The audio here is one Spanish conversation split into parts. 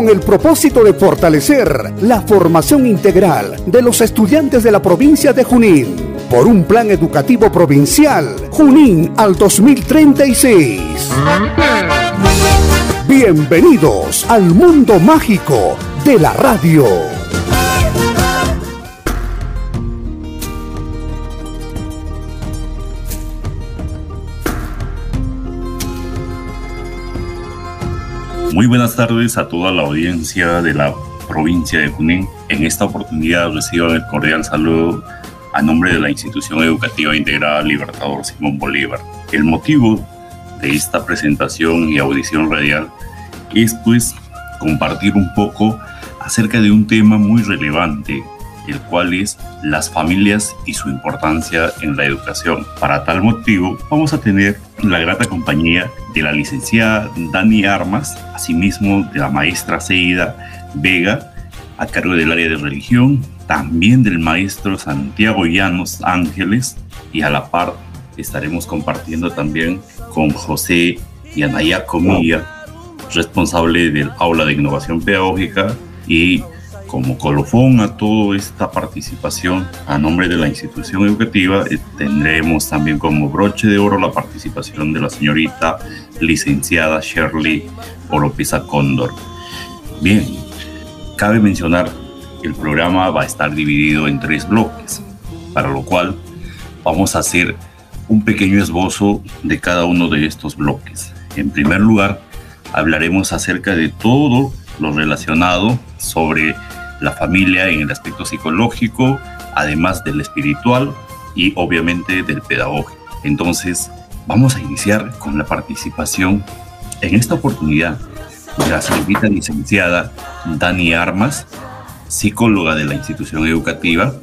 Con el propósito de fortalecer la formación integral de los estudiantes de la provincia de Junín por un plan educativo provincial Junín al 2036. Bienvenidos al mundo mágico de la radio. Muy buenas tardes a toda la audiencia de la provincia de Junín. En esta oportunidad recibo el cordial saludo a nombre de la Institución Educativa Integrada Libertador Simón Bolívar. El motivo de esta presentación y audición radial es pues compartir un poco acerca de un tema muy relevante, el cual es las familias y su importancia en la educación. Para tal motivo vamos a tener la grata compañía de la licenciada Dani Armas, asimismo de la maestra Seida Vega, a cargo del área de religión, también del maestro Santiago Llanos Ángeles y a la par estaremos compartiendo también con José Yanaya Comilla, responsable del aula de innovación pedagógica y como colofón a toda esta participación a nombre de la institución educativa eh, tendremos también como broche de oro la participación de la señorita licenciada Shirley Oropesa Cóndor. Bien, cabe mencionar el programa va a estar dividido en tres bloques, para lo cual vamos a hacer un pequeño esbozo de cada uno de estos bloques. En primer lugar, hablaremos acerca de todo lo relacionado sobre la familia en el aspecto psicológico, además del espiritual y obviamente del pedagógico. Entonces, vamos a iniciar con la participación en esta oportunidad de la señorita licenciada Dani Armas, psicóloga de la institución educativa,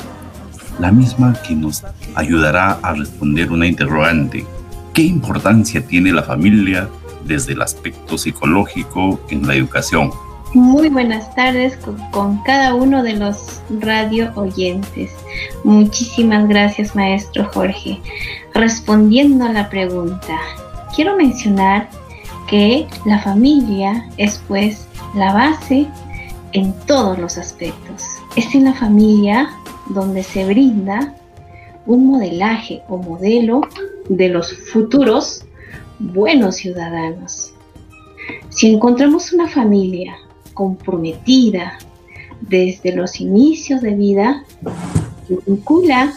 la misma que nos ayudará a responder una interrogante. ¿Qué importancia tiene la familia desde el aspecto psicológico en la educación? Muy buenas tardes con, cada uno de los radio oyentes. Muchísimas gracias, maestro Jorge. Respondiendo a la pregunta, quiero mencionar que la familia es pues la base en todos los aspectos. Es en la familia donde se brinda un modelaje o modelo de los futuros buenos ciudadanos. Si encontramos una familia comprometida desde los inicios de vida, vincula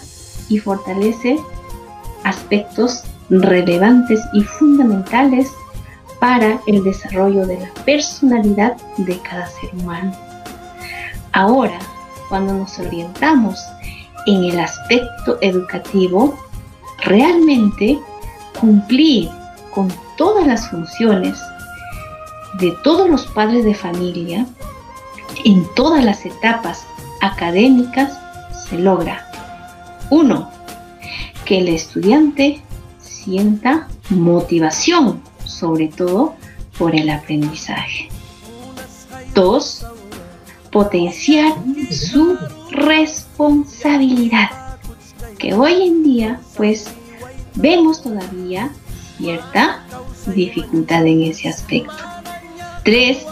y fortalece aspectos relevantes y fundamentales para el desarrollo de la personalidad de cada ser humano. Ahora, cuando nos orientamos en el aspecto educativo, realmente cumplir con todas las funciones de todos los padres de familia en todas las etapas académicas se logra. Uno, que el estudiante sienta motivación sobre todo por el aprendizaje. Dos, potenciar su responsabilidad, que hoy en día pues vemos todavía cierta dificultad en ese aspecto. Tres,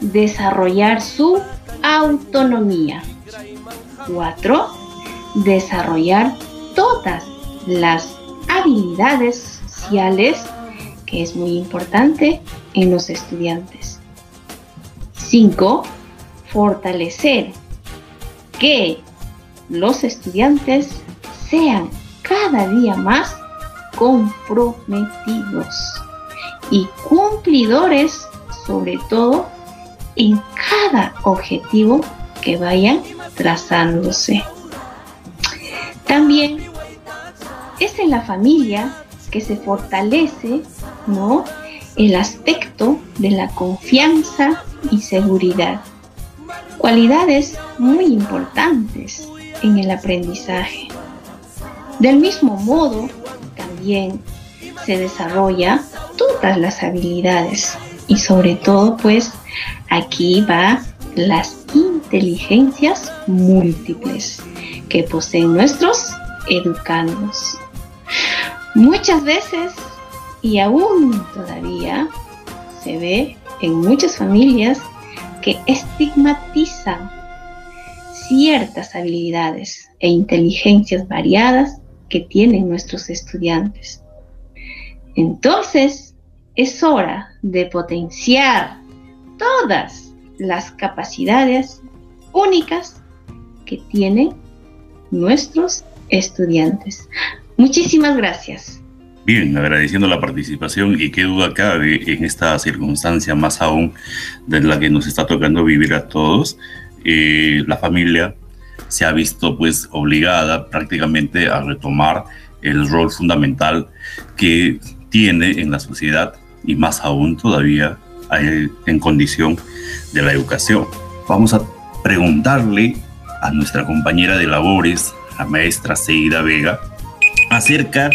desarrollar su autonomía. Cuatro, desarrollar todas las habilidades sociales que es muy importante en los estudiantes. 5. Fortalecer que los estudiantes sean cada día más comprometidos y cumplidores sobre todo en cada objetivo que vayan trazándose. También es en la familia que se fortalece ¿no? el aspecto de la confianza y seguridad. Cualidades muy importantes en el aprendizaje. Del mismo modo, también se desarrolla todas las habilidades y sobre todo pues aquí va las inteligencias múltiples que poseen nuestros educandos. Muchas veces y aún todavía se ve en muchas familias que estigmatizan ciertas habilidades e inteligencias variadas que tienen nuestros estudiantes. Entonces, es hora de potenciar todas las capacidades únicas que tienen nuestros estudiantes. Muchísimas gracias. Bien, agradeciendo la participación y qué duda cabe en esta circunstancia más aún de la que nos está tocando vivir a todos, eh, la familia se ha visto pues obligada prácticamente a retomar el rol fundamental que tiene en la sociedad y más aún todavía en condición de la educación. Vamos a preguntarle a nuestra compañera de labores, la maestra Seida Vega, acerca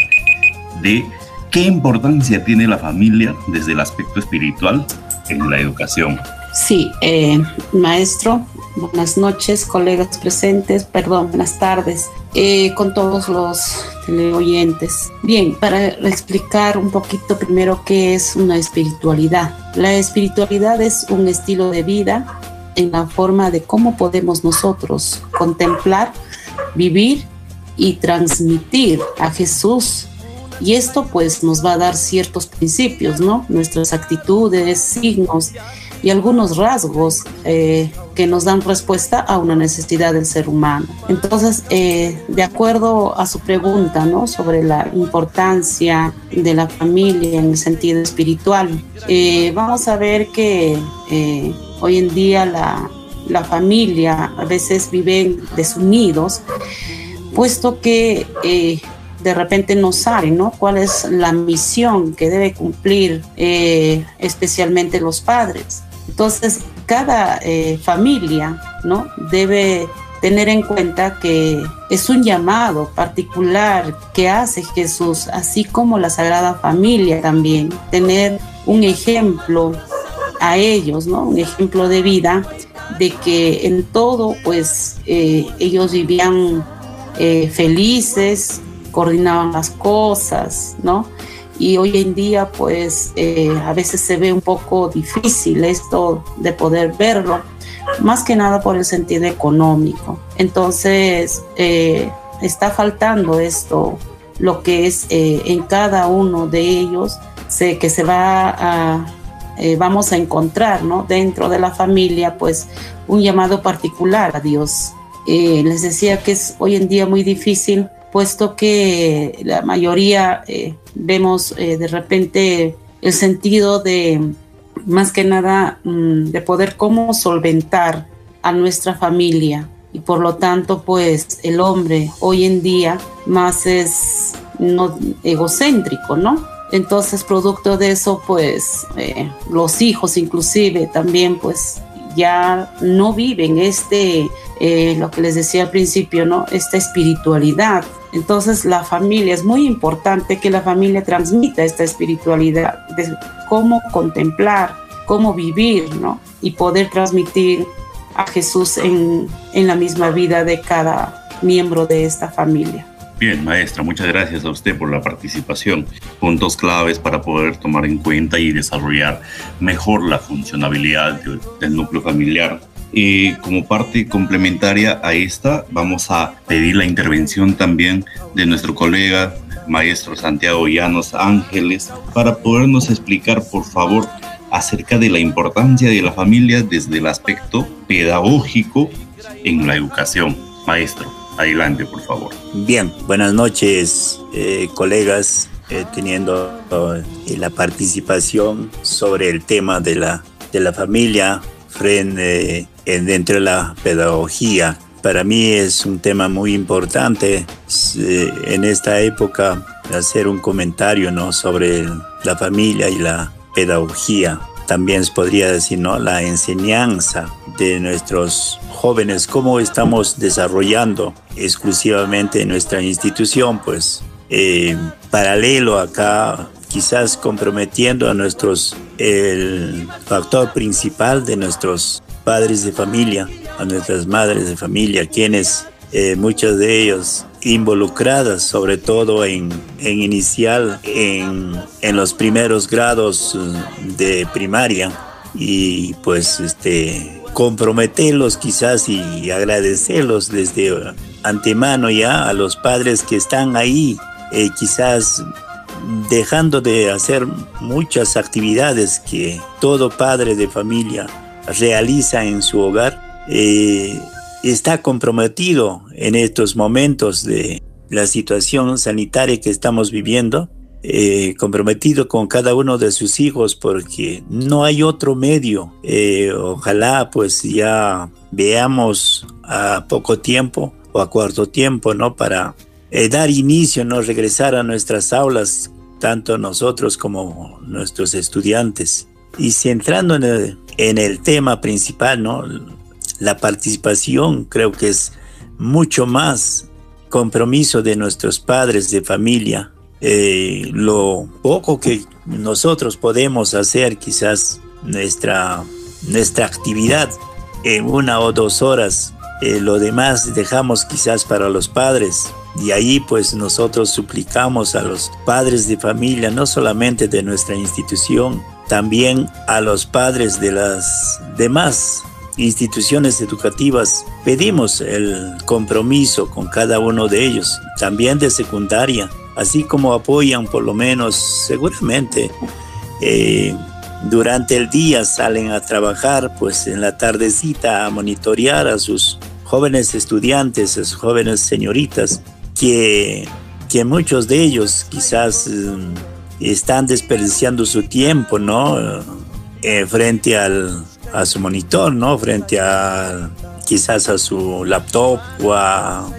de qué importancia tiene la familia desde el aspecto espiritual en la educación. Sí, eh, maestro, buenas noches, colegas presentes, perdón, buenas tardes, eh, con todos los teleoyentes. Bien, para explicar un poquito primero qué es una espiritualidad. La espiritualidad es un estilo de vida en la forma de cómo podemos nosotros contemplar, vivir y transmitir a Jesús y esto pues nos va a dar ciertos principios, ¿no? Nuestras actitudes, signos y algunos rasgos eh, que nos dan respuesta a una necesidad del ser humano. Entonces, eh, de acuerdo a su pregunta ¿no? sobre la importancia de la familia en el sentido espiritual, eh, vamos a ver que hoy en día la, la familia a veces viven desunidos, puesto que de repente no saben ¿no? cuál es la misión que debe cumplir especialmente los padres. Entonces, cada eh, familia ¿no? debe tener en cuenta que es un llamado particular que hace Jesús, así como la Sagrada Familia también, tener un ejemplo a ellos, ¿no? Un ejemplo de vida de que en todo, pues, eh, ellos vivían eh, felices, coordinaban las cosas, ¿no? Y hoy en día pues eh, a veces se ve un poco difícil esto de poder verlo, más que nada por el sentido económico. Entonces eh, está faltando esto, lo que es eh, en cada uno de ellos, sé que se va a, vamos a encontrar ¿no? dentro de la familia pues un llamado particular a Dios. les decía que es hoy en día muy difícil puesto que la mayoría eh, vemos eh, de repente el sentido de, más que nada, mm, de poder cómo solventar a nuestra familia. Y por lo tanto, pues el hombre hoy en día más es no egocéntrico, ¿no? Entonces, producto de eso, pues eh, los hijos inclusive también, pues ya no viven este, lo que les decía al principio, ¿no? Esta espiritualidad entonces la familia, es muy importante que la familia transmita esta espiritualidad de cómo contemplar, cómo vivir, ¿no? Y poder transmitir a Jesús en, en la misma vida de cada miembro de esta familia. Bien, maestra, muchas gracias a usted por la participación. Puntos claves para poder tomar en cuenta y desarrollar mejor la funcionabilidad del núcleo familiar y como parte complementaria a esta, vamos a pedir la intervención también de nuestro colega maestro Santiago Llanos Ángeles para podernos explicar, por favor, acerca de la importancia de la familia desde el aspecto pedagógico en la educación. Maestro, adelante, por favor. Bien, buenas noches, eh, colegas, eh, teniendo eh, la participación sobre el tema de la, de la familia frente dentro de la pedagogía. Para mí es un tema muy importante en esta época hacer un comentario ¿no? sobre la familia y la pedagogía. también podría decir, ¿no? La enseñanza de nuestros jóvenes, cómo estamos desarrollando exclusivamente nuestra institución, pues eh, paralelo acá, quizás comprometiendo a nuestros, el factor principal de nuestros padres de familia, a nuestras madres de familia, quienes eh, muchos de ellos involucradas sobre todo en, en inicial en, en, los primeros grados eh, de primaria. Y pues este comprometerlos quizás y agradecerlos desde antemano ya a los padres que están ahí eh, quizás dejando de hacer muchas actividades que todo padre de familia realiza en su hogar eh, está comprometido en estos momentos de la situación sanitaria que estamos viviendo, eh, comprometido con cada uno de sus hijos porque no hay otro medio. Eh, ojalá pues ya veamos a poco tiempo o a cuarto tiempo, ¿no? Para dar inicio, ¿no? Regresar a nuestras aulas, tanto nosotros como nuestros estudiantes. Y centrando en el, en el tema principal, ¿no? la participación creo que es mucho más compromiso de nuestros padres de familia. Eh, lo poco que nosotros podemos hacer, quizás nuestra, nuestra actividad en una o dos horas, eh, lo demás dejamos quizás para los padres. Y ahí pues nosotros suplicamos a los padres de familia, no solamente de nuestra institución, también a los padres de las demás instituciones educativas. Pedimos el compromiso con cada uno de ellos, también de secundaria, así como apoyan por lo menos seguramente eh, durante el día salen a trabajar, pues en la tardecita a monitorear a sus jóvenes estudiantes, a sus jóvenes señoritas, que, que muchos de ellos quizás mm, están desperdiciando su tiempo, ¿no? Eh, frente al, a su monitor, ¿no? Frente a quizás a su laptop o a,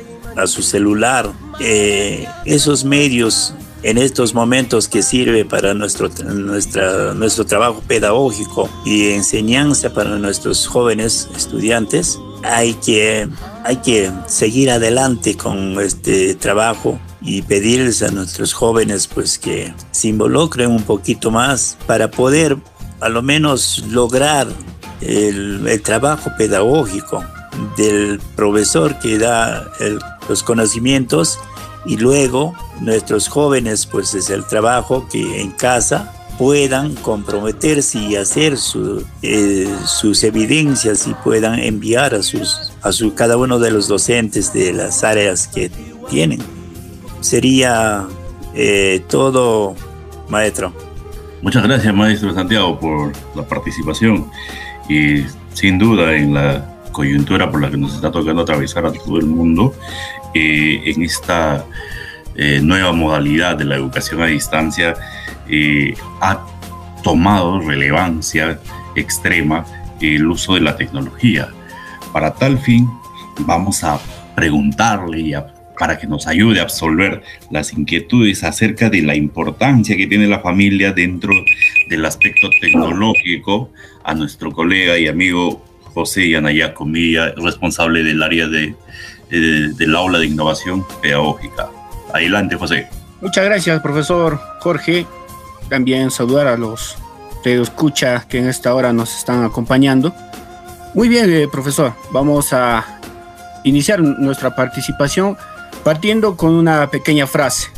su celular. Eh, esos medios en estos momentos que sirve para nuestro, nuestra, nuestro trabajo pedagógico y enseñanza para nuestros jóvenes estudiantes, hay que, hay que seguir adelante con este trabajo y pedirles a nuestros jóvenes pues que se involucren un poquito más para poder a lo menos lograr el, trabajo pedagógico del profesor que da los conocimientos y luego nuestros jóvenes pues es el trabajo que en casa puedan comprometerse y hacer eh, sus evidencias y puedan enviar a sus a su cada uno de los docentes de las áreas que tienen sería eh, todo maestro muchas gracias maestro Santiago por la participación y sin duda en la coyuntura por la que nos está tocando atravesar a todo el mundo, eh, en esta eh, nueva modalidad de la educación a distancia, eh, ha tomado relevancia extrema el uso de la tecnología. Para tal fin, vamos a preguntarle y para que nos ayude a absolver las inquietudes acerca de la importancia que tiene la familia dentro del aspecto tecnológico a nuestro colega y amigo José Yanaya Comilla, responsable del área de, del aula de innovación pedagógica. Adelante, José. Muchas gracias, profesor Jorge. También saludar a los escucha que en esta hora nos están acompañando. Muy bien, eh, profesor. Vamos a iniciar nuestra participación partiendo con una pequeña frase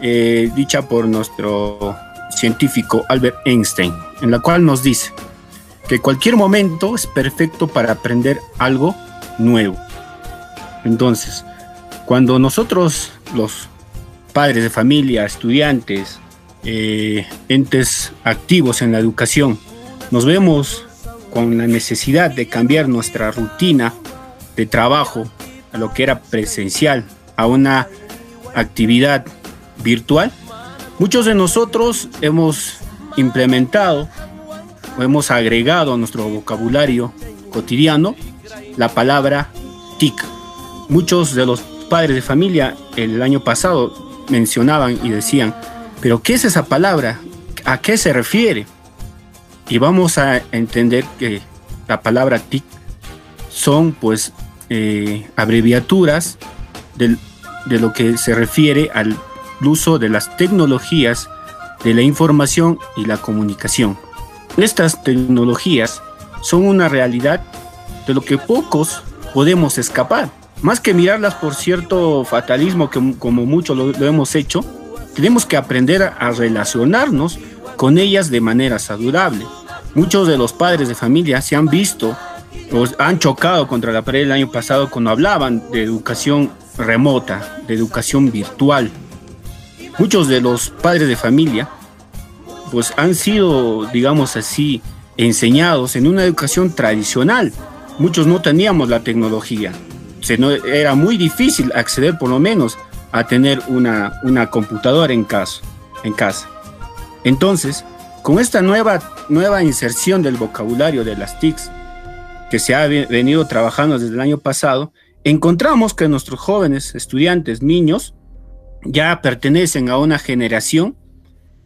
eh, dicha por nuestro científico Albert Einstein, en la cual nos dice que cualquier momento es perfecto para aprender algo nuevo. Entonces, cuando nosotros, los padres de familia, estudiantes, eh, entes activos en la educación, nos vemos con la necesidad de cambiar nuestra rutina de trabajo a lo que era presencial, a una actividad virtual, Muchos de nosotros hemos implementado o hemos agregado a nuestro vocabulario cotidiano la palabra TIC. Muchos de los padres de familia el año pasado mencionaban y decían, pero ¿qué es esa palabra? ¿A qué se refiere? y vamos a entender que la palabra TIC son pues eh, abreviaturas de lo que se refiere al uso de las tecnologías de la información y la comunicación. Estas tecnologías son una realidad de lo que pocos podemos escapar. Más que mirarlas por cierto fatalismo, que, como muchos lo, hemos hecho, tenemos que aprender a relacionarnos con ellas de manera saludable. Muchos de los padres de familia se han visto o han chocado contra la pared el año pasado cuando hablaban de educación remota, de educación virtual. Muchos de los padres de familia pues han sido, digamos así, enseñados en una educación tradicional, muchos no teníamos la tecnología. Se no, era muy difícil acceder por lo menos a tener una, una computadora en casa, en casa. Entonces, con esta nueva, nueva inserción del vocabulario de las TICs, que se ha venido trabajando desde el año pasado, encontramos que nuestros jóvenes, estudiantes, niños, ya pertenecen a una generación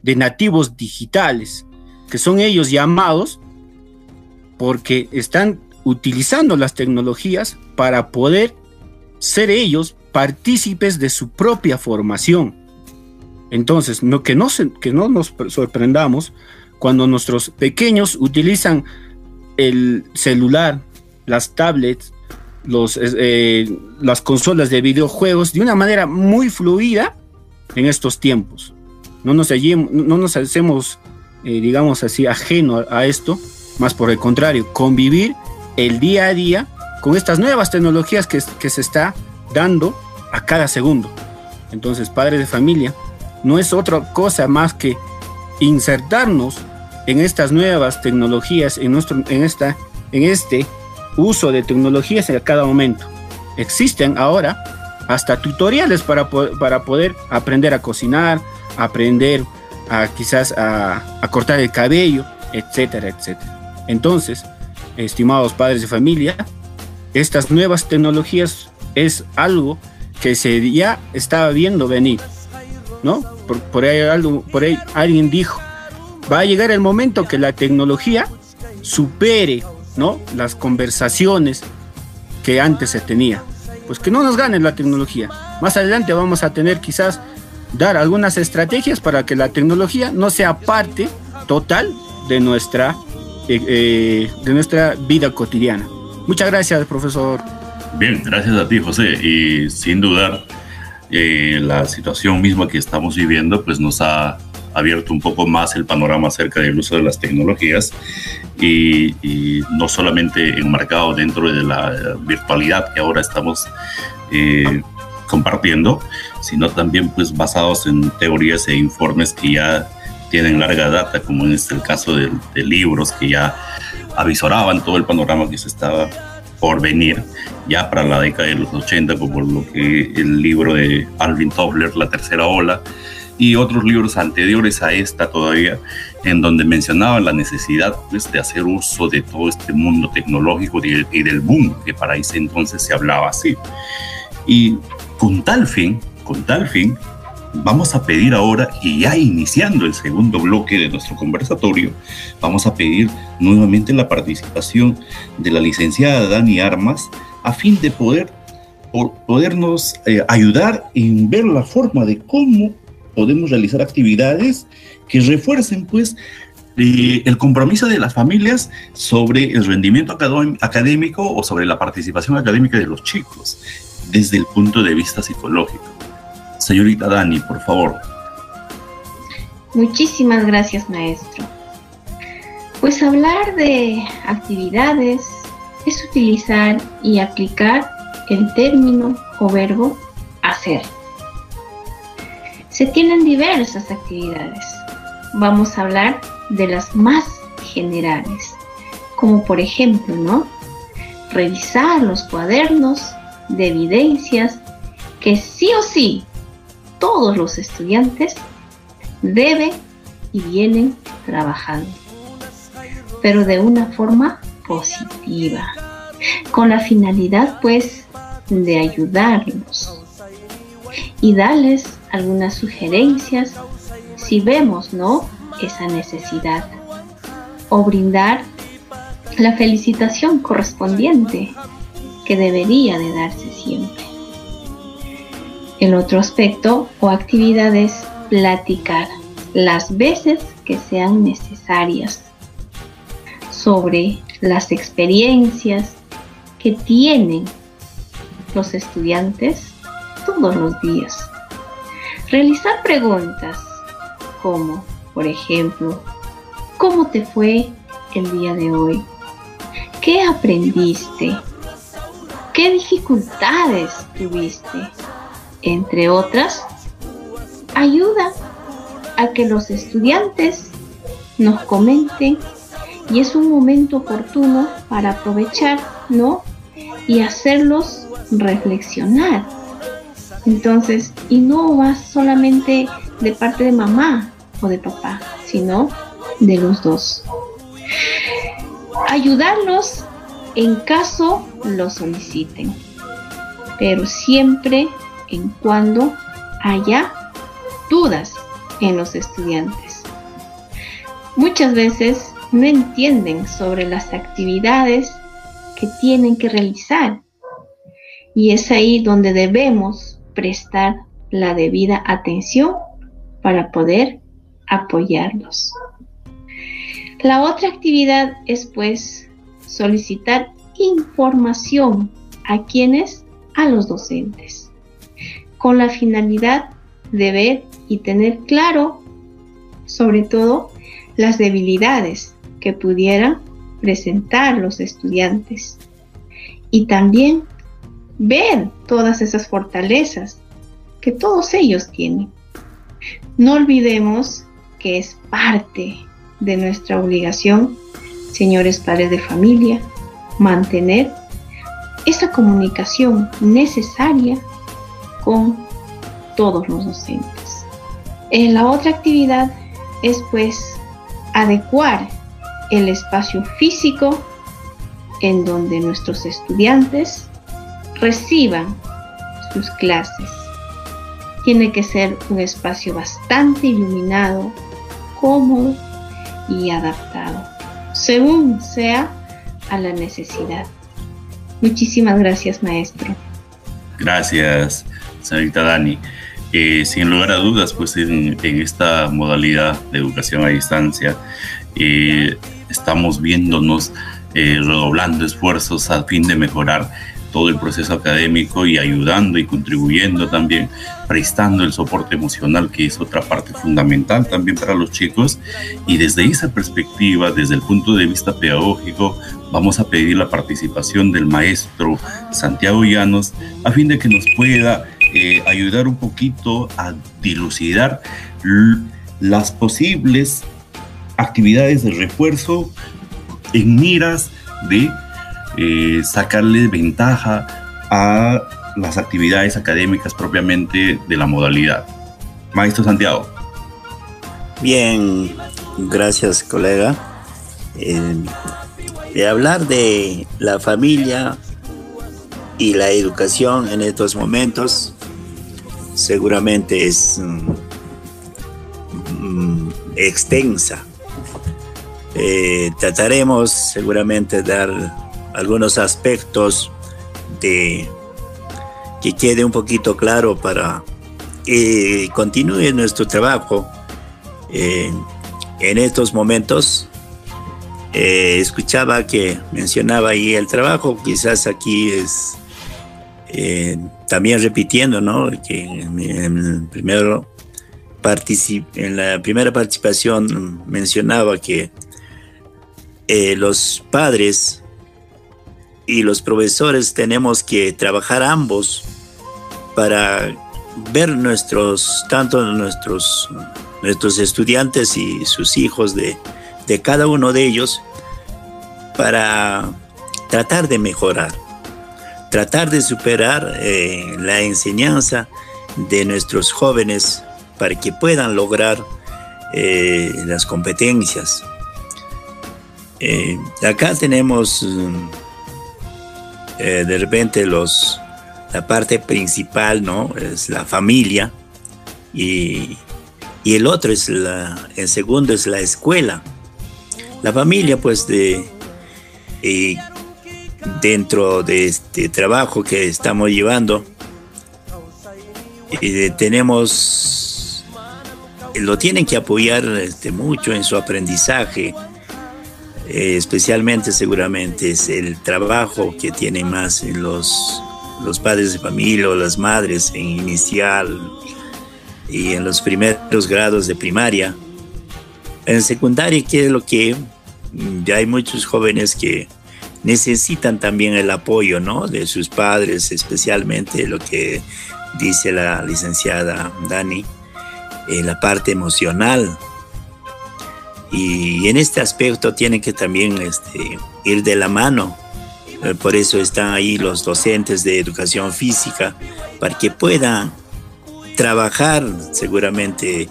de nativos digitales, que son ellos llamados porque están utilizando las tecnologías para poder ser ellos partícipes de su propia formación. Entonces, no, que, no que no nos sorprendamos cuando nuestros pequeños utilizan el celular, las tablets, los, eh, las consolas de videojuegos de una manera muy fluida en estos tiempos. No nos, no nos hacemos, eh, digamos así, ajeno a esto, más por el contrario, convivir el día a día con estas nuevas tecnologías que, que se está dando a cada segundo. Entonces, padres de familia, no es otra cosa más que insertarnos en estas nuevas tecnologías, en, nuestro, en, esta, en este uso de tecnologías a cada momento. Existen ahora hasta tutoriales para, para poder aprender a cocinar, aprender a quizás a, cortar el cabello, etcétera, etcétera. Entonces, estimados padres de familia, estas nuevas tecnologías es algo que se ya estaba viendo venir, ¿no? Por ahí alguien dijo, va a llegar el momento que la tecnología supere, ¿no? Las conversaciones que antes se tenía. Pues que no nos gane la tecnología. Más adelante vamos a tener quizás dar algunas estrategias para que la tecnología no sea parte total de nuestra eh, eh, de nuestra vida cotidiana. Muchas gracias, profesor. Bien, gracias a ti, José. Y sin dudar, eh, la situación misma que estamos viviendo, pues nos ha abierto un poco más el panorama acerca del uso de las tecnologías y, no solamente enmarcado dentro de la virtualidad que ahora estamos compartiendo, sino también pues basados en teorías e informes que ya tienen larga data, como en este el caso de, libros que ya avisoraban todo el panorama que se estaba por venir ya para la década de los 80, como lo que el libro de Alvin Toffler, La Tercera Ola, y otros libros anteriores a esta todavía, en donde mencionaban la necesidad pues, de hacer uso de todo este mundo tecnológico y del boom, que para ese entonces se hablaba así. Y con tal fin, con tal fin, vamos a pedir ahora, y ya iniciando el segundo bloque de nuestro conversatorio, vamos a pedir nuevamente la participación de la licenciada Dani Armas a fin de poder podernos eh, ayudar en ver la forma de cómo podemos realizar actividades que refuercen pues eh, el compromiso de las familias sobre el rendimiento académico o sobre la participación académica de los chicos desde el punto de vista psicológico. Señorita Dani, por favor. Muchísimas gracias, maestro. Pues hablar de actividades es utilizar y aplicar el término o verbo hacer. Se tienen diversas actividades. Vamos a hablar de las más generales, como por ejemplo, ¿no? Revisar los cuadernos de evidencias que sí o sí todos los estudiantes deben y vienen trabajando, pero de una forma positiva, con la finalidad pues de ayudarlos y darles algunas sugerencias si vemos, ¿no? Esa necesidad. o brindar la felicitación correspondiente que debería de darse siempre. El otro aspecto o actividad es platicar las veces que sean necesarias sobre las experiencias que tienen los estudiantes todos los días. Realizar preguntas como, por ejemplo, ¿cómo te fue el día de hoy? ¿Qué aprendiste? ¿Qué dificultades tuviste? Entre otras, ayuda a que los estudiantes nos comenten y es un momento oportuno para aprovechar, ¿no? Y hacerlos reflexionar. Entonces, y no va solamente de parte de mamá o de papá, sino de los dos. Ayudarlos en caso lo soliciten, pero siempre en cuando haya dudas en los estudiantes. Muchas veces no entienden sobre las actividades que tienen que realizar y es ahí donde debemos prestar la debida atención para poder apoyarlos. La otra actividad es pues solicitar información a quienes, a los docentes, con la finalidad de ver y tener claro, sobre todo, las debilidades que pudieran presentar los estudiantes y también ver todas esas fortalezas que todos ellos tienen. No olvidemos que es parte de nuestra obligación, señores padres de familia, mantener esa comunicación necesaria con todos los docentes. En la otra actividad es pues adecuar el espacio físico en donde nuestros estudiantes reciban sus clases. Tiene que ser un espacio bastante iluminado, cómodo y adaptado, según sea a la necesidad. Muchísimas gracias, maestro. Gracias, señorita Dani. Eh, sin lugar a dudas, pues en, esta modalidad de educación a distancia, eh, estamos viéndonos eh, redoblando esfuerzos a fin de mejorar todo el proceso académico y ayudando y contribuyendo también, prestando el soporte emocional, que es otra parte fundamental también para los chicos. Y desde esa perspectiva, desde el punto de vista pedagógico, vamos a pedir la participación del maestro Santiago Llanos a fin de que nos pueda eh, ayudar un poquito a dilucidar las posibles actividades de refuerzo en miras de eh, sacarle ventaja a las actividades académicas propiamente de la modalidad. Maestro Santiago. Bien, gracias colega. Eh, de hablar de la familia y la educación en estos momentos seguramente es mm, mm, extensa. Eh, trataremos seguramente de dar algunos aspectos de que quede un poquito claro para que continúe nuestro trabajo en estos momentos. Eh, escuchaba que mencionaba ahí el trabajo, quizás aquí es eh, también repitiendo, ¿no? Que en, primero en la primera participación mencionaba que eh, los padres y los profesores tenemos que trabajar ambos para ver nuestros, tanto nuestros, nuestros estudiantes y sus hijos de, de cada uno de ellos, para tratar de mejorar, tratar de superar eh, la enseñanza de nuestros jóvenes para que puedan lograr eh, las competencias. Eh, acá tenemos eh, de repente los, la parte principal, ¿no? Es la familia y, el otro es la, el segundo es la escuela. La familia, pues, de, eh, dentro de este trabajo que estamos llevando, eh, tenemos, lo tienen que apoyar este, mucho en su aprendizaje, eh, especialmente seguramente es el trabajo que tienen más los, los padres de familia o las madres en inicial y en los primeros grados de primaria. En secundaria, que es lo que mm, ya hay muchos jóvenes que necesitan también el apoyo ¿no? de sus padres, especialmente lo que dice la licenciada Dani, eh, la parte emocional. Y en este aspecto tiene que también este, ir de la mano. Eh, por eso están ahí los docentes de educación física, para que puedan trabajar. Seguramente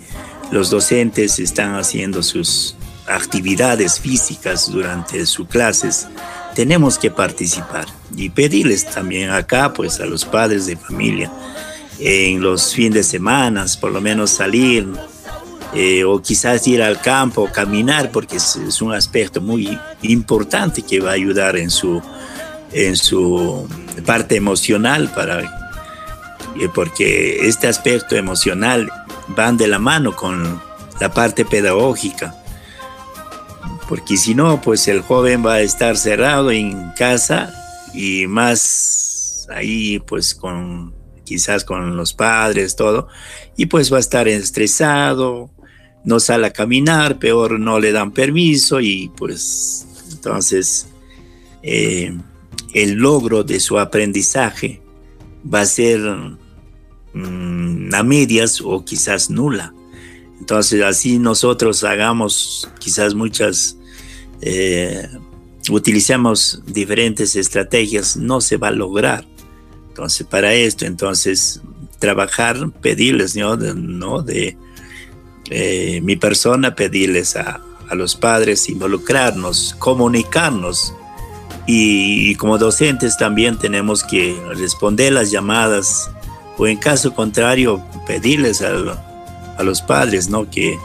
los docentes están haciendo sus actividades físicas durante sus clases tenemos que participar y pedirles también acá pues a los padres de familia en los fines de semana por lo menos salir eh, o quizás ir al campo, caminar, porque es, un aspecto muy importante que va a ayudar en su, en su parte emocional, para, eh, porque este aspecto emocional van de la mano con la parte pedagógica. Porque si no, pues el joven va a estar cerrado en casa y más ahí pues con quizás con los padres, todo, y pues va a estar estresado, no sale a caminar, peor no le dan permiso y pues entonces eh, el logro de su aprendizaje va a ser mm, a medias o quizás nula. Entonces así nosotros hagamos quizás muchas eh, utilizamos diferentes estrategias, no se va a lograr. Entonces, para esto, entonces, trabajar, pedirles, ¿no? De, eh, mi persona, pedirles a, los padres, involucrarnos, comunicarnos. Y, como docentes también tenemos que responder las llamadas o en caso contrario, pedirles a, a los padres, ¿no? Que,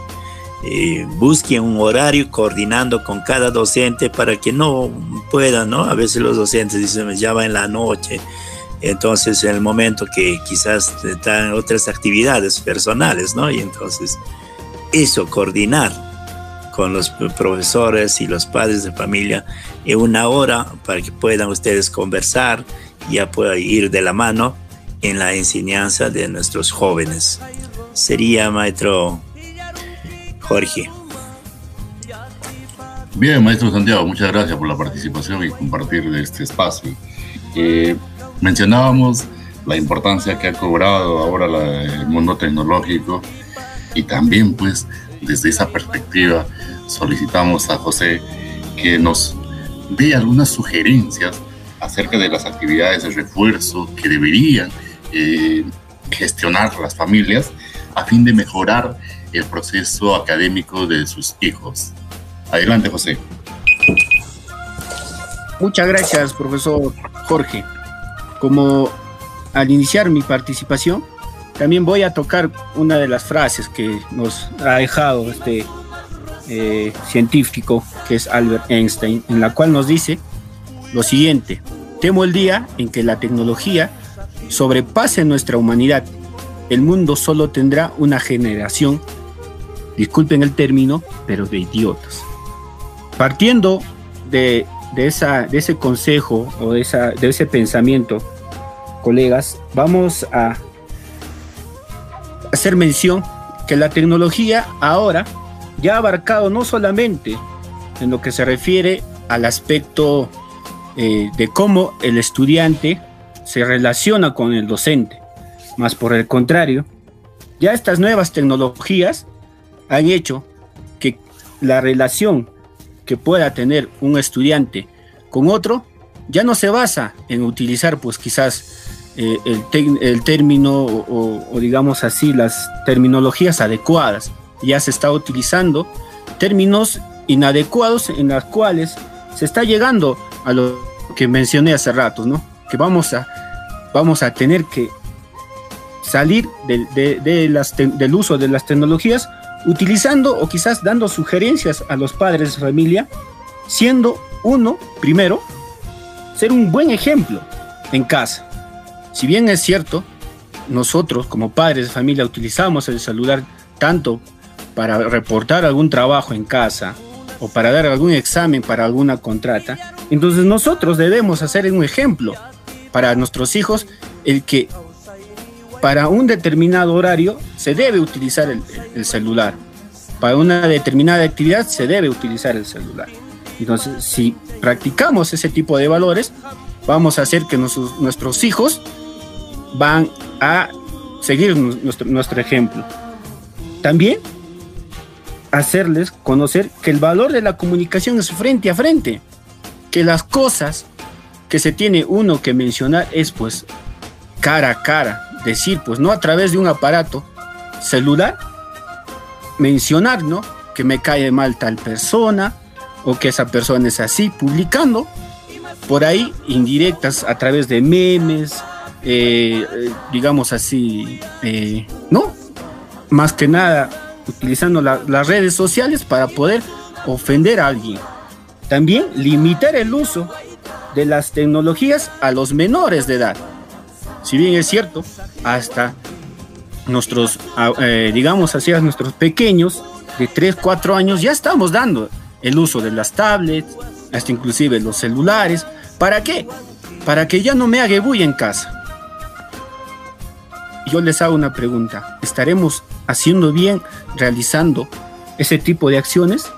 eh, busquen un horario coordinando con cada docente para que no puedan, ¿no? A veces los docentes dicen, ya va en la noche, entonces en el momento que quizás están otras actividades personales, ¿no? Y entonces eso, coordinar con los profesores y los padres de familia en una hora para que puedan ustedes conversar y ya pueda ir de la mano en la enseñanza de nuestros jóvenes. Sería, maestro Jorge. Bien, maestro Santiago, muchas gracias por la participación y compartir este espacio. Eh, mencionábamos la importancia que ha cobrado ahora el mundo tecnológico y también pues desde esa perspectiva solicitamos a José que nos dé algunas sugerencias acerca de las actividades de refuerzo que deberían eh, gestionar las familias a fin de mejorar el proceso académico de sus hijos. Adelante, José. Muchas gracias, profesor Jorge. Como al iniciar mi participación, también voy a tocar una de las frases que nos ha dejado este eh, científico, que es Albert Einstein, en la cual nos dice lo siguiente, temo el día en que la tecnología sobrepase nuestra humanidad. El mundo solo tendrá una generación disculpen el término, pero de idiotas. Partiendo de, ese consejo o de ese pensamiento, colegas, vamos a hacer mención que la tecnología ahora ya ha abarcado no solamente en lo que se refiere al aspecto eh, de cómo el estudiante se relaciona con el docente, más por el contrario, ya estas nuevas tecnologías han hecho que la relación que pueda tener un estudiante con otro ya no se basa en utilizar pues quizás eh, el, término o, digamos así las terminologías adecuadas. Ya se está utilizando términos inadecuados en las cuales se está llegando a lo que mencioné hace rato, ¿no? Que vamos a, vamos a tener que salir del uso de las tecnologías utilizando o quizás dando sugerencias a los padres de familia, siendo uno, primero, ser un buen ejemplo en casa. Si bien es cierto, nosotros como padres de familia utilizamos el celular tanto para reportar algún trabajo en casa o para dar algún examen para alguna contrata, entonces nosotros debemos hacer un ejemplo para nuestros hijos el que para un determinado horario se debe utilizar el, celular. Para una determinada actividad se debe utilizar el celular. Entonces, si practicamos ese tipo de valores, vamos a hacer que nuestros, hijos van a seguir nuestro, ejemplo. También hacerles conocer que el valor de la comunicación es frente a frente, que las cosas que se tiene uno que mencionar es pues cara a cara, decir pues no a través de un aparato celular, mencionar, ¿no? Que me cae mal tal persona o que esa persona es así, publicando por ahí indirectas a través de memes, eh, eh, digamos así, eh, ¿no? Más que nada utilizando las redes sociales para poder ofender a alguien. También limitar el uso de las tecnologías a los menores de edad. Si bien es cierto, hasta nuestros, digamos así, a nuestros pequeños de 3, 4 años ya estamos dando el uso de las tablets, hasta inclusive los celulares. ¿Para qué? Para que ya no me haga bulla en casa. Yo les hago una pregunta. ¿Estaremos haciendo bien realizando ese tipo de acciones?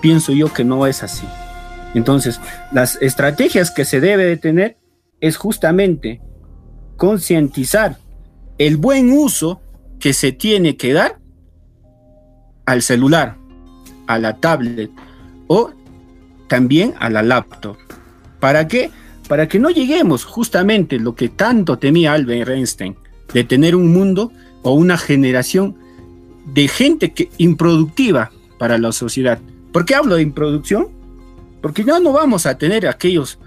Pienso yo que no es así. Entonces, las estrategias que se debe de tener es justamente concientizar el buen uso que se tiene que dar al celular, a la tablet o también a la laptop. ¿Para qué? Para que no lleguemos justamente lo que tanto temía Albert Einstein, de tener un mundo o una generación de gente que, improductiva para la sociedad. ¿Por qué hablo de improducción? Porque ya no vamos a tener aquellos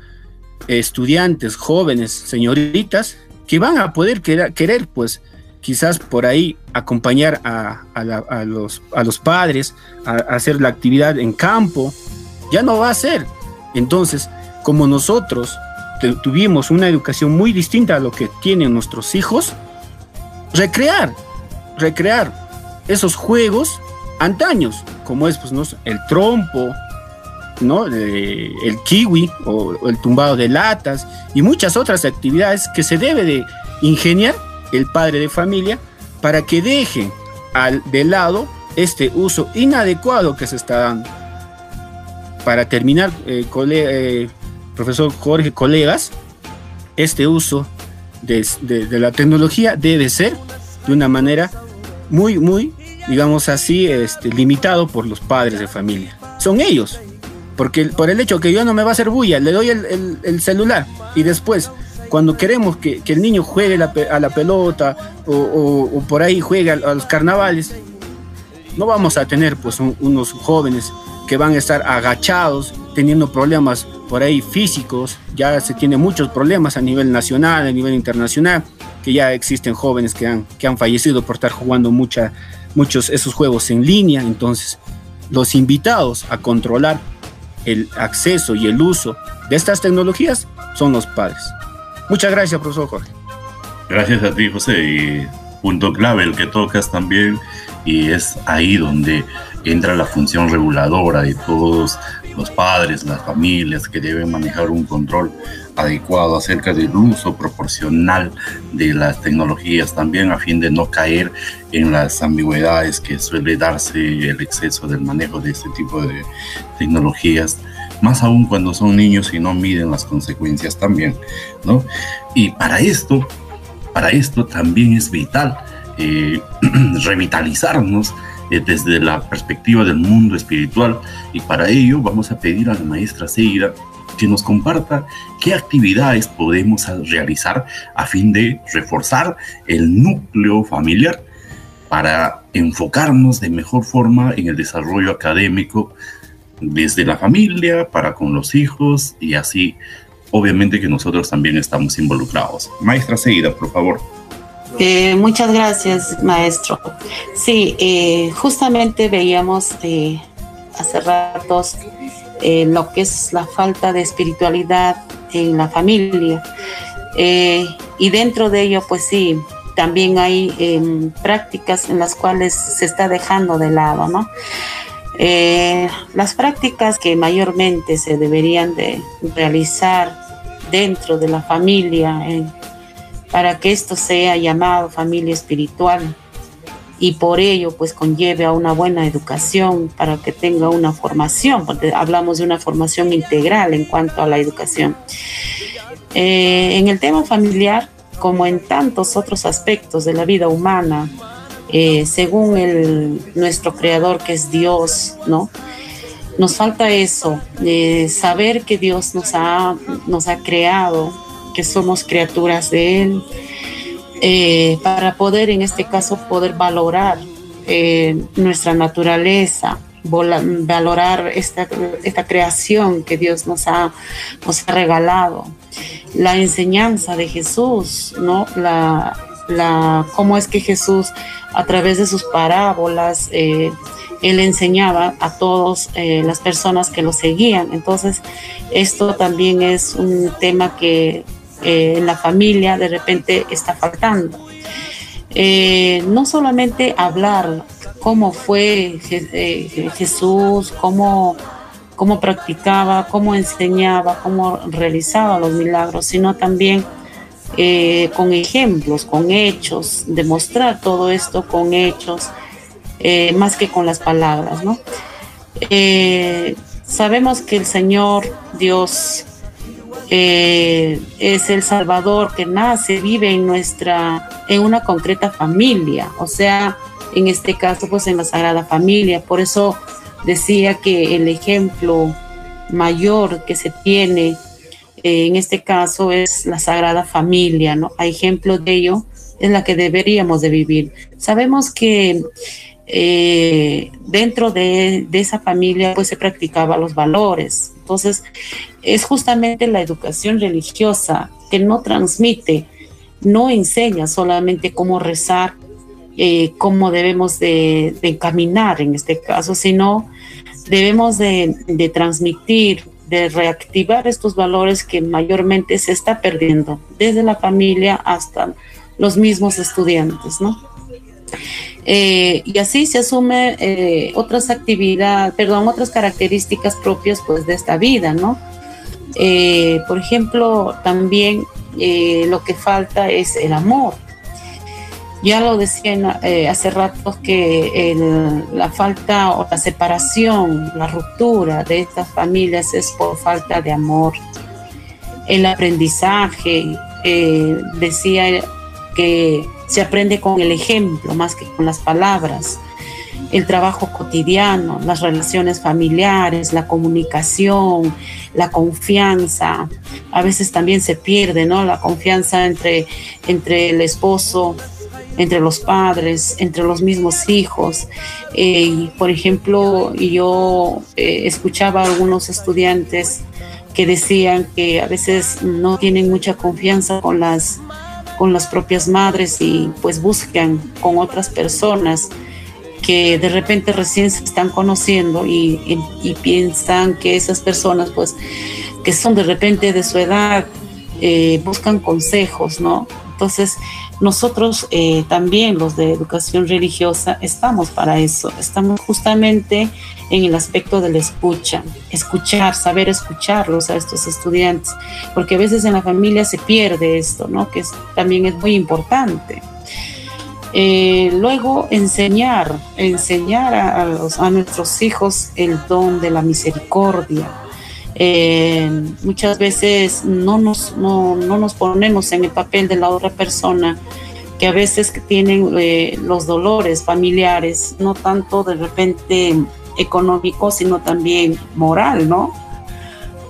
estudiantes, jóvenes, señoritas, que van a poder querer, pues, quizás por ahí acompañar a, los, a los, padres a, hacer la actividad en campo. Ya no va a ser. Entonces, como nosotros tuvimos una educación muy distinta a lo que tienen nuestros hijos, recrear, recrear esos juegos antaños, como es pues, el trompo, ¿no? el kiwi o, el tumbado de latas y muchas otras actividades que se debe de ingeniar el padre de familia para que deje al, de lado este uso inadecuado que se está dando. Para terminar, eh, eh, profesor Jorge, colegas, este uso de, la tecnología debe ser de una manera muy, muy, digamos así, este, limitado por los padres de familia. Son ellos porque por el hecho que yo no me va a hacer bulla, le doy el, celular y después, cuando queremos que, el niño juegue a la pelota o, por ahí juegue a, los carnavales, no vamos a tener pues unos jóvenes que van a estar agachados, teniendo problemas por ahí físicos, ya se tiene muchos problemas a nivel nacional, a nivel internacional, que ya existen jóvenes que han, que han fallecido por estar jugando mucha, muchos esos juegos en línea, entonces los invitados a controlar el acceso y el uso de estas tecnologías son los padres. Muchas gracias, profesor Jorge. Gracias a ti, José. Y punto clave el que tocas también, y es ahí donde entra la función reguladora de todos los padres, las familias que deben manejar un control adecuado acerca del uso proporcional de las tecnologías también a fin de no caer en las ambigüedades que suele darse el exceso del manejo de este tipo de tecnologías más aún cuando son niños y no miden las consecuencias también, ¿no? Y para esto, para esto también es vital eh, revitalizarnos eh, desde la perspectiva del mundo espiritual y para ello vamos a pedir a la maestra Seira que nos comparta qué actividades podemos realizar a fin de reforzar el núcleo familiar para enfocarnos de mejor forma en el desarrollo académico desde la familia, para con los hijos y así obviamente que nosotros también estamos involucrados. Maestra Seguida, por favor. Eh, muchas gracias, maestro. Sí, eh, justamente veíamos eh, hace ratos lo que es la falta de espiritualidad en la familia. y dentro de ello, pues sí, también hay em, prácticas en las cuales se está dejando de lado, ¿no? las prácticas que mayormente se deberían de realizar dentro de la familia, para que esto sea llamado familia espiritual y por ello pues conlleve a una buena educación para que tenga una formación, porque hablamos de una formación integral en cuanto a la educación. Eh, en el tema familiar, como en tantos otros aspectos de la vida humana, eh, según el, nuestro creador que es Dios, ¿no? Nos falta eso, eh, saber que Dios nos ha, nos ha creado que somos criaturas de Él, eh, para poder, en este caso, poder valorar eh, nuestra naturaleza, valorar esta, esta creación que Dios nos ha, nos ha regalado, la enseñanza de Jesús, ¿no? La, la, cómo es que Jesús, a través de sus parábolas, eh, él enseñaba a todas las personas que lo seguían. Entonces, esto también es un tema que eh, en la familia de repente está faltando. Eh, no solamente hablar cómo fue eh, Jesús, cómo, cómo practicaba, cómo enseñaba, cómo realizaba los milagros, sino también con ejemplos, con hechos, demostrar todo esto con hechos, más que con las palabras, ¿no? sabemos que el Señor Dios eh, es el Salvador que nace, vive en nuestra, en una concreta familia, o sea, en este caso, pues en la Sagrada Familia. Por eso decía que el ejemplo mayor que se tiene eh, en este caso es la Sagrada Familia, ¿no? A ejemplo de ello es la que deberíamos de vivir. Sabemos que eh, dentro de, de, esa familia pues se practicaba los valores. Entonces, es justamente la educación religiosa que no transmite, no enseña solamente cómo rezar, eh, cómo debemos de, caminar en este caso, sino debemos de, de, transmitir, de reactivar estos valores que mayormente se está perdiendo, desde la familia hasta los mismos estudiantes, ¿no? Eh, y así se asume eh, otras actividades, perdón, otras características propias pues de esta vida, ¿no? Eh, por ejemplo, también lo que falta es el amor. Ya lo decía hace rato que la falta o la separación, la ruptura de estas familias es por falta de amor. El aprendizaje, decía que se aprende con el ejemplo más que con las palabras. El trabajo cotidiano, las relaciones familiares, la comunicación, la confianza. A veces también se pierde, ¿no? La confianza entre, entre el esposo, entre los padres, entre los mismos hijos. Eh, por ejemplo, yo eh, escuchaba a algunos estudiantes que decían que a veces no tienen mucha confianza con las con las propias madres y pues buscan con otras personas que de repente recién se están conociendo y, piensan que esas personas pues que son de repente de su edad eh, buscan consejos, ¿no? Entonces nosotros eh, también los de educación religiosa estamos para eso, estamos justamente en el aspecto de la escucha, escuchar, saber escucharlos a estos estudiantes, porque a veces en la familia se pierde esto, ¿no? Que también es muy importante. Eh, luego enseñar, enseñar a, nuestros hijos el don de la misericordia. Eh, muchas veces no nos, no, no, nos ponemos en el papel de la otra persona que a veces tienen eh, los dolores familiares, no tanto de repente económico, sino también moral, ¿no?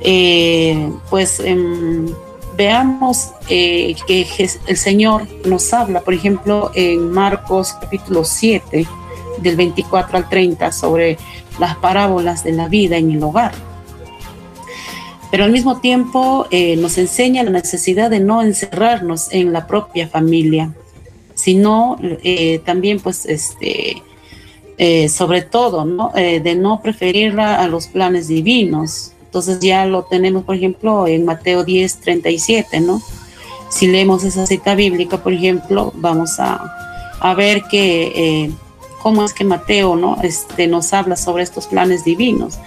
Eh, pues em, veamos eh, que el Señor nos habla, por ejemplo, en Marcos capítulo 7, del 24 al 30, sobre las parábolas de la vida en el hogar. Pero al mismo tiempo eh, nos enseña la necesidad de no encerrarnos en la propia familia, sino también pues este, eh, sobre todo, ¿no? Eh, de no preferirla a los planes divinos. Entonces ya lo tenemos, por ejemplo, en Mateo 10, 37, ¿no? Si leemos esa cita bíblica, por ejemplo, vamos a, a ver que cómo es que Mateo, ¿no? Este, nos habla sobre estos planes divinos.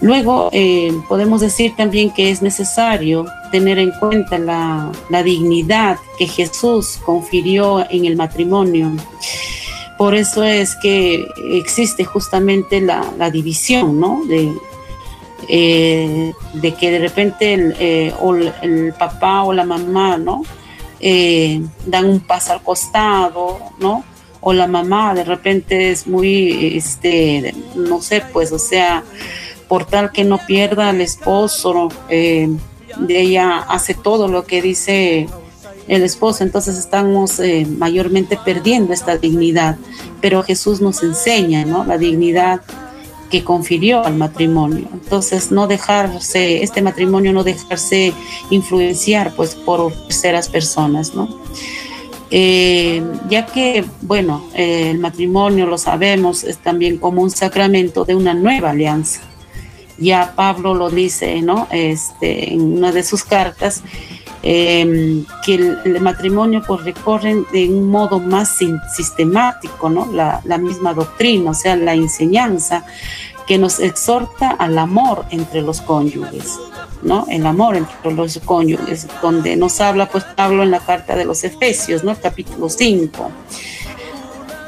Luego, eh, podemos decir también que es necesario tener en cuenta la, dignidad que Jesús confirió en el matrimonio. Por eso es que existe justamente la, división, ¿no? De, eh, de que de repente el, eh, el, papá o la mamá, ¿no? dan un paso al costado, ¿no? O la mamá de repente es muy, este, no sé, pues, o sea, por tal que no pierda al esposo, eh, de ella hace todo lo que dice el esposo, entonces estamos eh, mayormente perdiendo esta dignidad, pero Jesús nos enseña, ¿no? La dignidad que confirió al matrimonio. Entonces, no dejarse, este matrimonio no dejarse influenciar pues por terceras personas, ¿no? Eh, ya que, bueno, el matrimonio, lo sabemos, es también como un sacramento de una nueva alianza ya Pablo lo dice, ¿no? Este, en una de sus cartas, em, que el, matrimonio pues recorre de un modo más sistemático, ¿no? La, misma doctrina, o sea, la enseñanza que nos exhorta al amor entre los cónyuges, ¿no? El amor entre los cónyuges, donde nos habla pues Pablo en la carta de los Efesios, ¿no? capítulo 5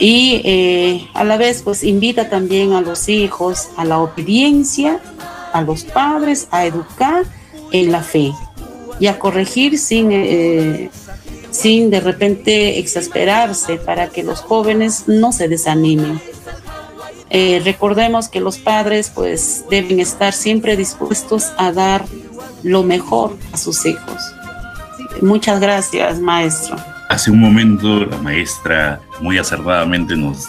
y eh, a la vez pues invita también a los hijos a la obediencia, a los padres a educar en la fe y a corregir sin, eh, sin de repente exasperarse para que los jóvenes no se desanimen. Eh, recordemos que los padres pues deben estar siempre dispuestos a dar lo mejor a sus hijos. Muchas gracias, maestro. Hace un momento la maestra muy acertadamente nos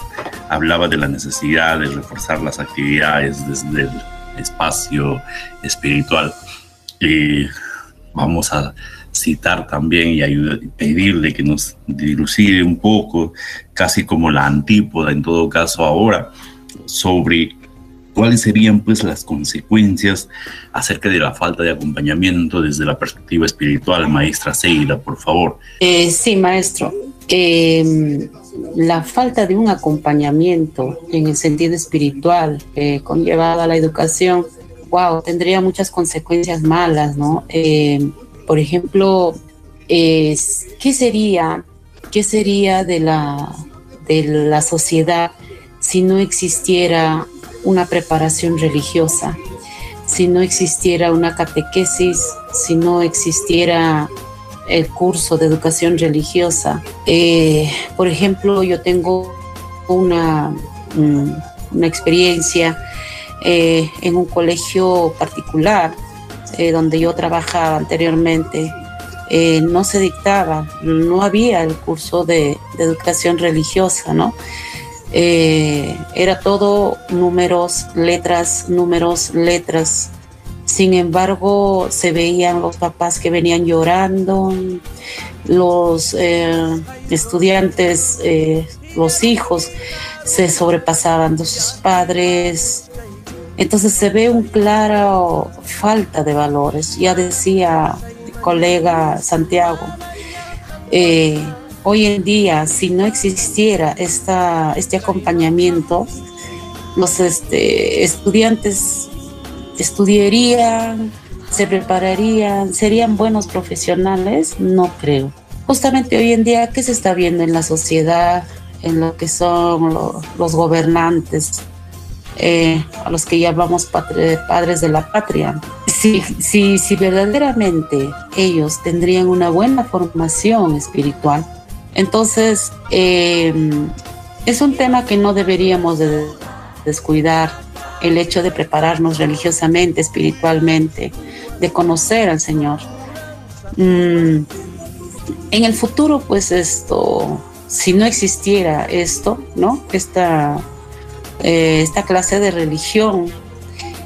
hablaba de la necesidad de reforzar las actividades desde el espacio espiritual. Y vamos a citar también y pedirle que nos dilucide un poco, casi como la antípoda en todo caso ahora, sobre ¿Cuáles serían pues las consecuencias acerca de la falta de acompañamiento desde la perspectiva espiritual, maestra Seila, por favor? Eh, sí, maestro. Em, la falta de un acompañamiento en el sentido espiritual eh, conllevada a la educación, wow, tendría muchas consecuencias malas, ¿no? Em, por ejemplo, ¿qué sería, qué sería de la, de la sociedad si no existiera una preparación religiosa, si no existiera una catequesis, si no existiera el curso de educación religiosa. Eh, por ejemplo, yo tengo una, mm, una experiencia eh, en un colegio particular eh, donde yo trabajaba anteriormente. no se dictaba, no había el curso de, educación religiosa, ¿no? Eh, era todo números, letras, números, letras. Sin embargo, se veían los papás que venían llorando, los eh, estudiantes, eh, los hijos se sobrepasaban de sus padres. Entonces se ve un claro falta de valores. Ya decía el colega Santiago, hoy en día, si no existiera esta, este acompañamiento, los este, estudiantes estudiarían, se prepararían, serían buenos profesionales, no creo. Justamente hoy en día, ¿qué se está viendo en la sociedad, en lo que son los gobernantes, eh, a los que llamamos padres de la patria? Si, si, si verdaderamente ellos tendrían una buena formación espiritual, entonces, em, es un tema que no deberíamos de descuidar, el hecho de prepararnos religiosamente, espiritualmente, de conocer al Señor. Mm, en el futuro, pues esto, si no existiera esto, ¿no? Esta, eh, esta clase de religión,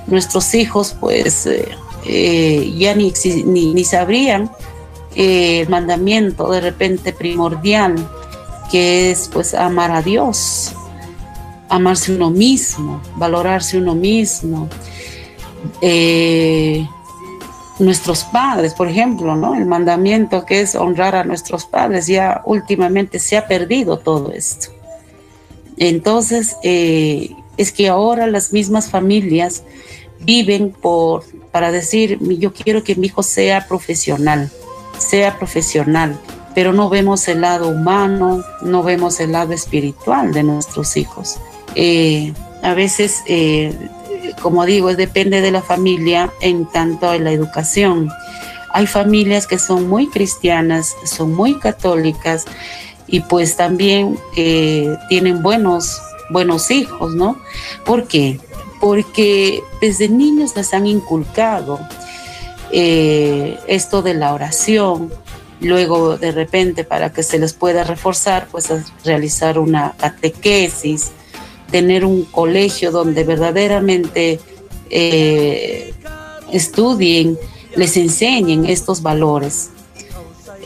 nuestros hijos, pues eh, eh, ya ni, ni, sabrían el mandamiento de repente primordial que es pues amar a Dios, amarse uno mismo, valorarse uno mismo. Nuestros padres, por ejemplo, ¿no? El mandamiento que es honrar a nuestros padres, ya últimamente se ha perdido todo esto. Entonces, eh, es que ahora las mismas familias viven por, para decir, yo quiero que mi hijo sea profesional, sea profesional, pero no vemos el lado humano, no vemos el lado espiritual de nuestros hijos. Eh, a veces, eh, como digo, depende de la familia en tanto en la educación. Hay familias que son muy cristianas, son muy católicas y pues también eh, tienen buenos, buenos hijos, ¿no? ¿Por qué? Porque desde niños les han inculcado esto de la oración, luego de repente para que se les pueda reforzar, pues realizar una catequesis, tener un colegio donde verdaderamente eh, estudien, les enseñen estos valores.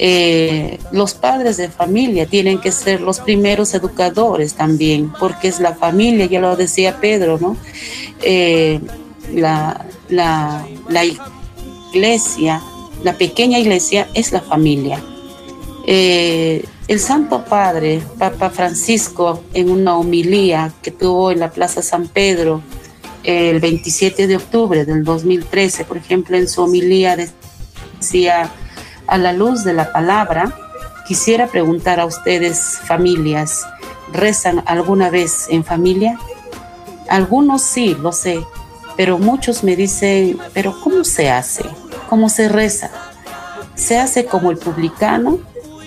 Eh, los padres de familia tienen que ser los primeros educadores también, porque es la familia, ya lo decía Pedro, ¿no? Eh, la, la, iglesia la pequeña iglesia es la familia. Eh, el Santo Padre, Papa Francisco, en una homilía que tuvo en la Plaza San Pedro el 27 de octubre del 2013, por ejemplo, en su homilía decía, a la luz de la palabra, quisiera preguntar a ustedes, familias, ¿rezan alguna vez en familia? Algunos sí, lo sé, pero muchos me dicen, pero ¿cómo se hace? ¿Cómo se reza? Se hace como el publicano,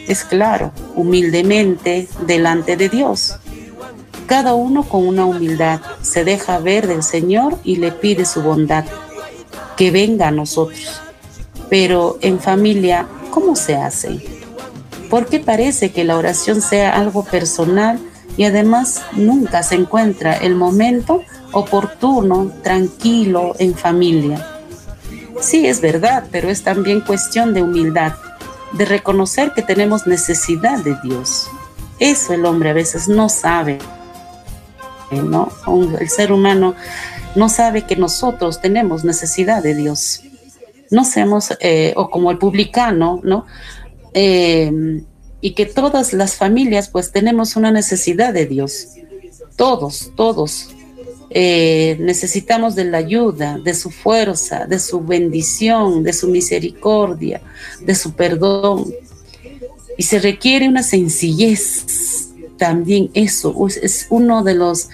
es claro, humildemente delante de Dios. Cada uno con una humildad se deja ver del Señor y le pide su bondad, que venga a nosotros. Pero en familia, ¿cómo se hace? ¿Por qué parece que la oración sea algo personal y además nunca se encuentra el momento oportuno, tranquilo, en familia? Sí, es verdad, pero es también cuestión de humildad, de reconocer que tenemos necesidad de Dios. Eso el hombre a veces no sabe, ¿no? El ser humano no sabe que nosotros tenemos necesidad de Dios. No seamos, eh, o como el publicano, ¿no? Eh, y que todas las familias pues tenemos una necesidad de Dios. Todos, todos. Eh, necesitamos de la ayuda, de su fuerza, de su bendición, de su misericordia, de su perdón. Y se requiere una sencillez. También eso es uno de los,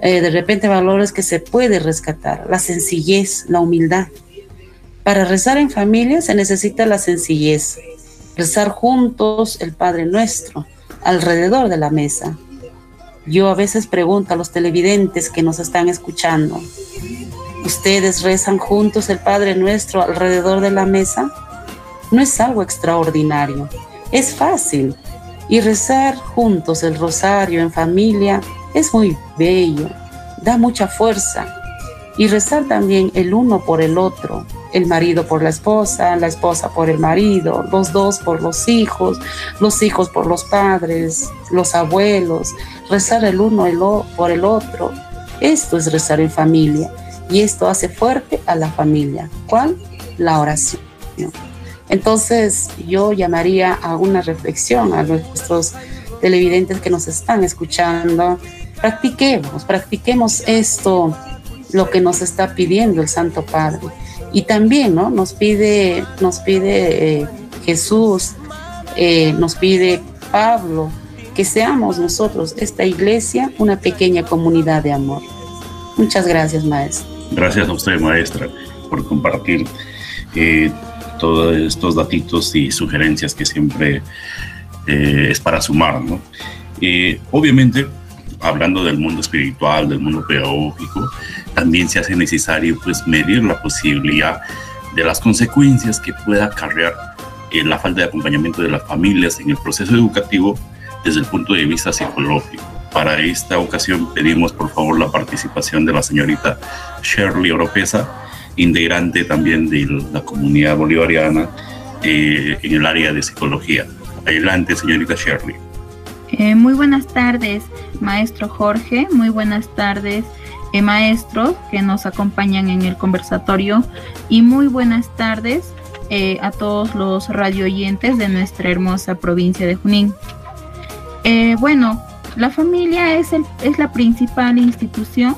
de repente, valores que se puede rescatar, la sencillez, la humildad. Para rezar en familia se necesita la sencillez, rezar juntos el Padre Nuestro, alrededor de la mesa, yo a veces pregunto a los televidentes que nos están escuchando, ¿ustedes rezan juntos el Padre Nuestro alrededor de la mesa? No es algo extraordinario, es fácil. Y rezar juntos el rosario en familia es muy bello, da mucha fuerza. Y rezar también el uno por el otro, el marido por la esposa, la esposa por el marido, los dos por los hijos, los hijos por los padres, los abuelos, rezar el uno por el otro. Esto es rezar en familia y esto hace fuerte a la familia. ¿Cuál? La oración. Entonces yo llamaría a una reflexión a nuestros televidentes que nos están escuchando. Practiquemos, practiquemos esto, lo que nos está pidiendo el Santo Padre y también, ¿no? Nos pide, nos pide eh, Jesús, eh, nos pide Pablo, que seamos nosotros, esta iglesia, una pequeña comunidad de amor. Muchas gracias, maestro. Gracias a usted, maestra, por compartir eh, todos estos datitos y sugerencias que siempre es para sumar, ¿no? obviamente, hablando del mundo espiritual, del mundo pedagógico, también se hace necesario pues medir la posibilidad de las consecuencias que pueda acarrear eh, la falta de acompañamiento de las familias en el proceso educativo desde el punto de vista psicológico. Para esta ocasión pedimos por favor la participación de la señorita Shirley Oropesa, integrante también de la comunidad bolivariana eh, en el área de psicología. Adelante, señorita Shirley. Eh, muy buenas tardes, maestro Jorge. Muy buenas tardes, maestros que nos acompañan en el conversatorio. Y muy buenas tardes eh, a todos los radio oyentes de nuestra hermosa provincia de Junín. bueno, la familia es, el, es la principal institución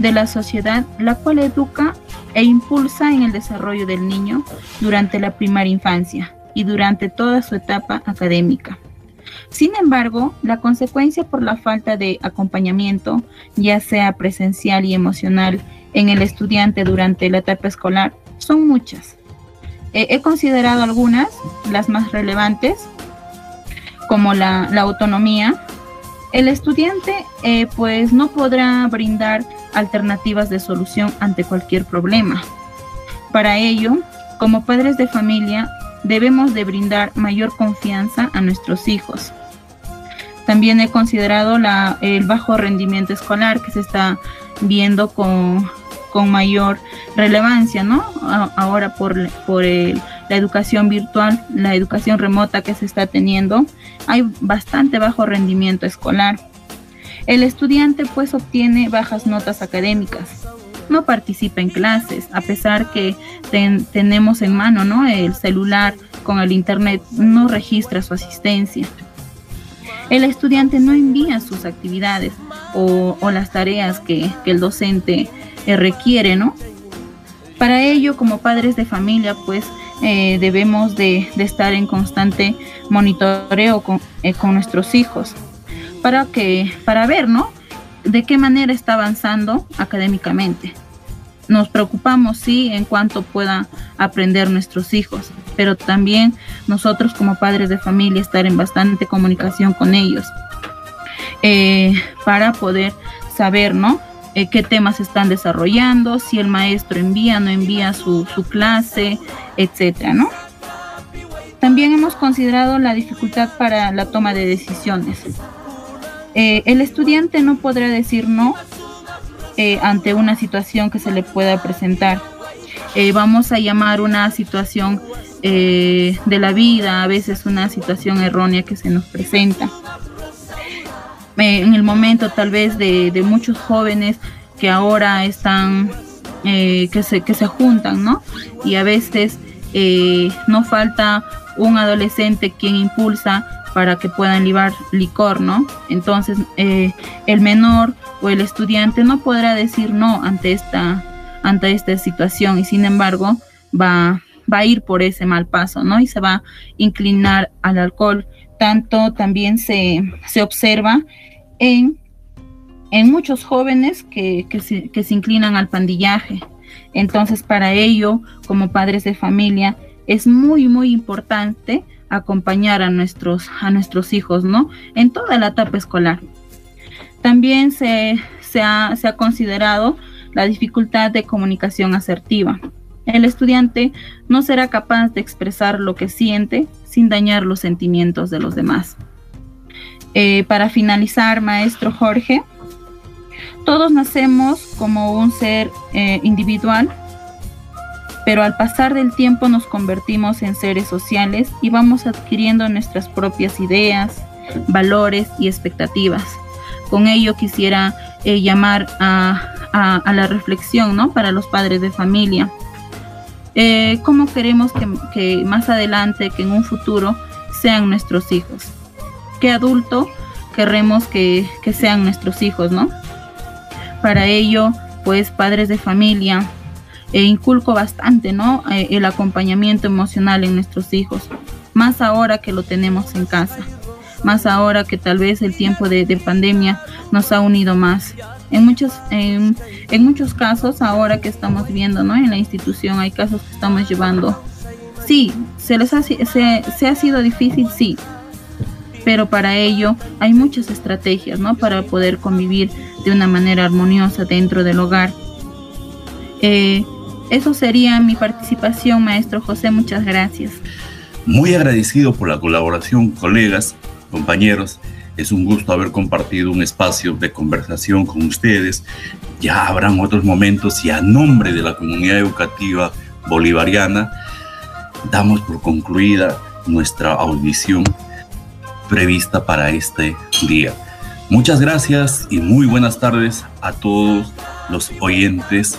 de la sociedad, la cual educa e impulsa en el desarrollo del niño durante la primaria infancia y durante toda su etapa académica. Sin embargo, la consecuencia por la falta de acompañamiento, ya sea presencial y emocional, en el estudiante durante la etapa escolar son muchas. Eh, he considerado algunas, las más relevantes, como la, autonomía. El estudiante eh, pues no podrá brindar alternativas de solución ante cualquier problema. Para ello, como padres de familia, debemos de brindar mayor confianza a nuestros hijos. También he considerado el bajo rendimiento escolar que se está viendo con, mayor relevancia, ¿no? Ahora por, la educación virtual, la educación remota que se está teniendo, hay bastante bajo rendimiento escolar. El estudiante pues obtiene bajas notas académicas, no participa en clases, a pesar que tenemos en mano ¿no? el celular con el internet, no registra su asistencia. El estudiante no envía sus actividades o, las tareas que, el docente eh, requiere, ¿no? Para ello, como padres de familia, pues eh, debemos de, estar en constante monitoreo con, eh, con nuestros hijos para que para ver, ¿no? De qué manera está avanzando académicamente. Nos preocupamos, sí, en cuanto puedan aprender nuestros hijos, pero también nosotros como padres de familia estar en bastante comunicación con ellos eh, para poder saber, ¿no? Eh, qué temas están desarrollando, si el maestro envía, o no envía su, clase, etcétera, ¿no? También hemos considerado la dificultad para la toma de decisiones. Eh, el estudiante no podrá decir no eh, ante una situación que se le pueda presentar. Eh, vamos a llamar una situación de la vida, a veces una situación errónea que se nos presenta. en el momento tal vez de, muchos jóvenes que ahora están, que, se, que se juntan, ¿no? Y a veces no falta un adolescente quien impulsa para que puedan libar licor, ¿no? Entonces, eh, el menor o el estudiante no podrá decir no ante esta, ante esta situación y sin embargo va, va a ir por ese mal paso, ¿no? Y se va a inclinar al alcohol. Tanto también se, se observa en, en muchos jóvenes que, se, que se inclinan al pandillaje. Entonces, para ello, como padres de familia, es muy, muy importante acompañar a nuestros, a nuestros hijos, ¿no? En toda la etapa escolar. También se, se, ha, se ha considerado la dificultad de comunicación asertiva. El estudiante no será capaz de expresar lo que siente sin dañar los sentimientos de los demás. Eh, para finalizar, maestro Jorge, todos nacemos como un ser eh, individual pero al pasar del tiempo nos convertimos en seres sociales y vamos adquiriendo nuestras propias ideas, valores y expectativas. Con ello quisiera eh, llamar a, la reflexión ¿no? para los padres de familia. Eh, ¿Cómo queremos que, más adelante, que en un futuro, sean nuestros hijos? ¿Qué adulto queremos que, que sean nuestros hijos, no? Para ello, pues padres de familia, e inculco bastante, ¿no? Eh, el acompañamiento emocional en nuestros hijos, más ahora que lo tenemos en casa, más ahora que tal vez el tiempo de, pandemia nos ha unido más. En muchos, en, muchos casos, ahora que estamos viendo, ¿no? En la institución hay casos que estamos llevando. Sí, se les ha, se, se ha sido difícil, sí, pero para ello hay muchas estrategias, ¿no? Para poder convivir de una manera armoniosa dentro del hogar. Eh, eso sería mi participación, maestro José. Muchas gracias. Muy agradecido por la colaboración, colegas, compañeros. Es un gusto haber compartido un espacio de conversación con ustedes. Ya habrán otros momentos y a nombre de la comunidad educativa bolivariana, damos por concluida nuestra audición. prevista para este día. Muchas gracias y muy buenas tardes a todos los oyentes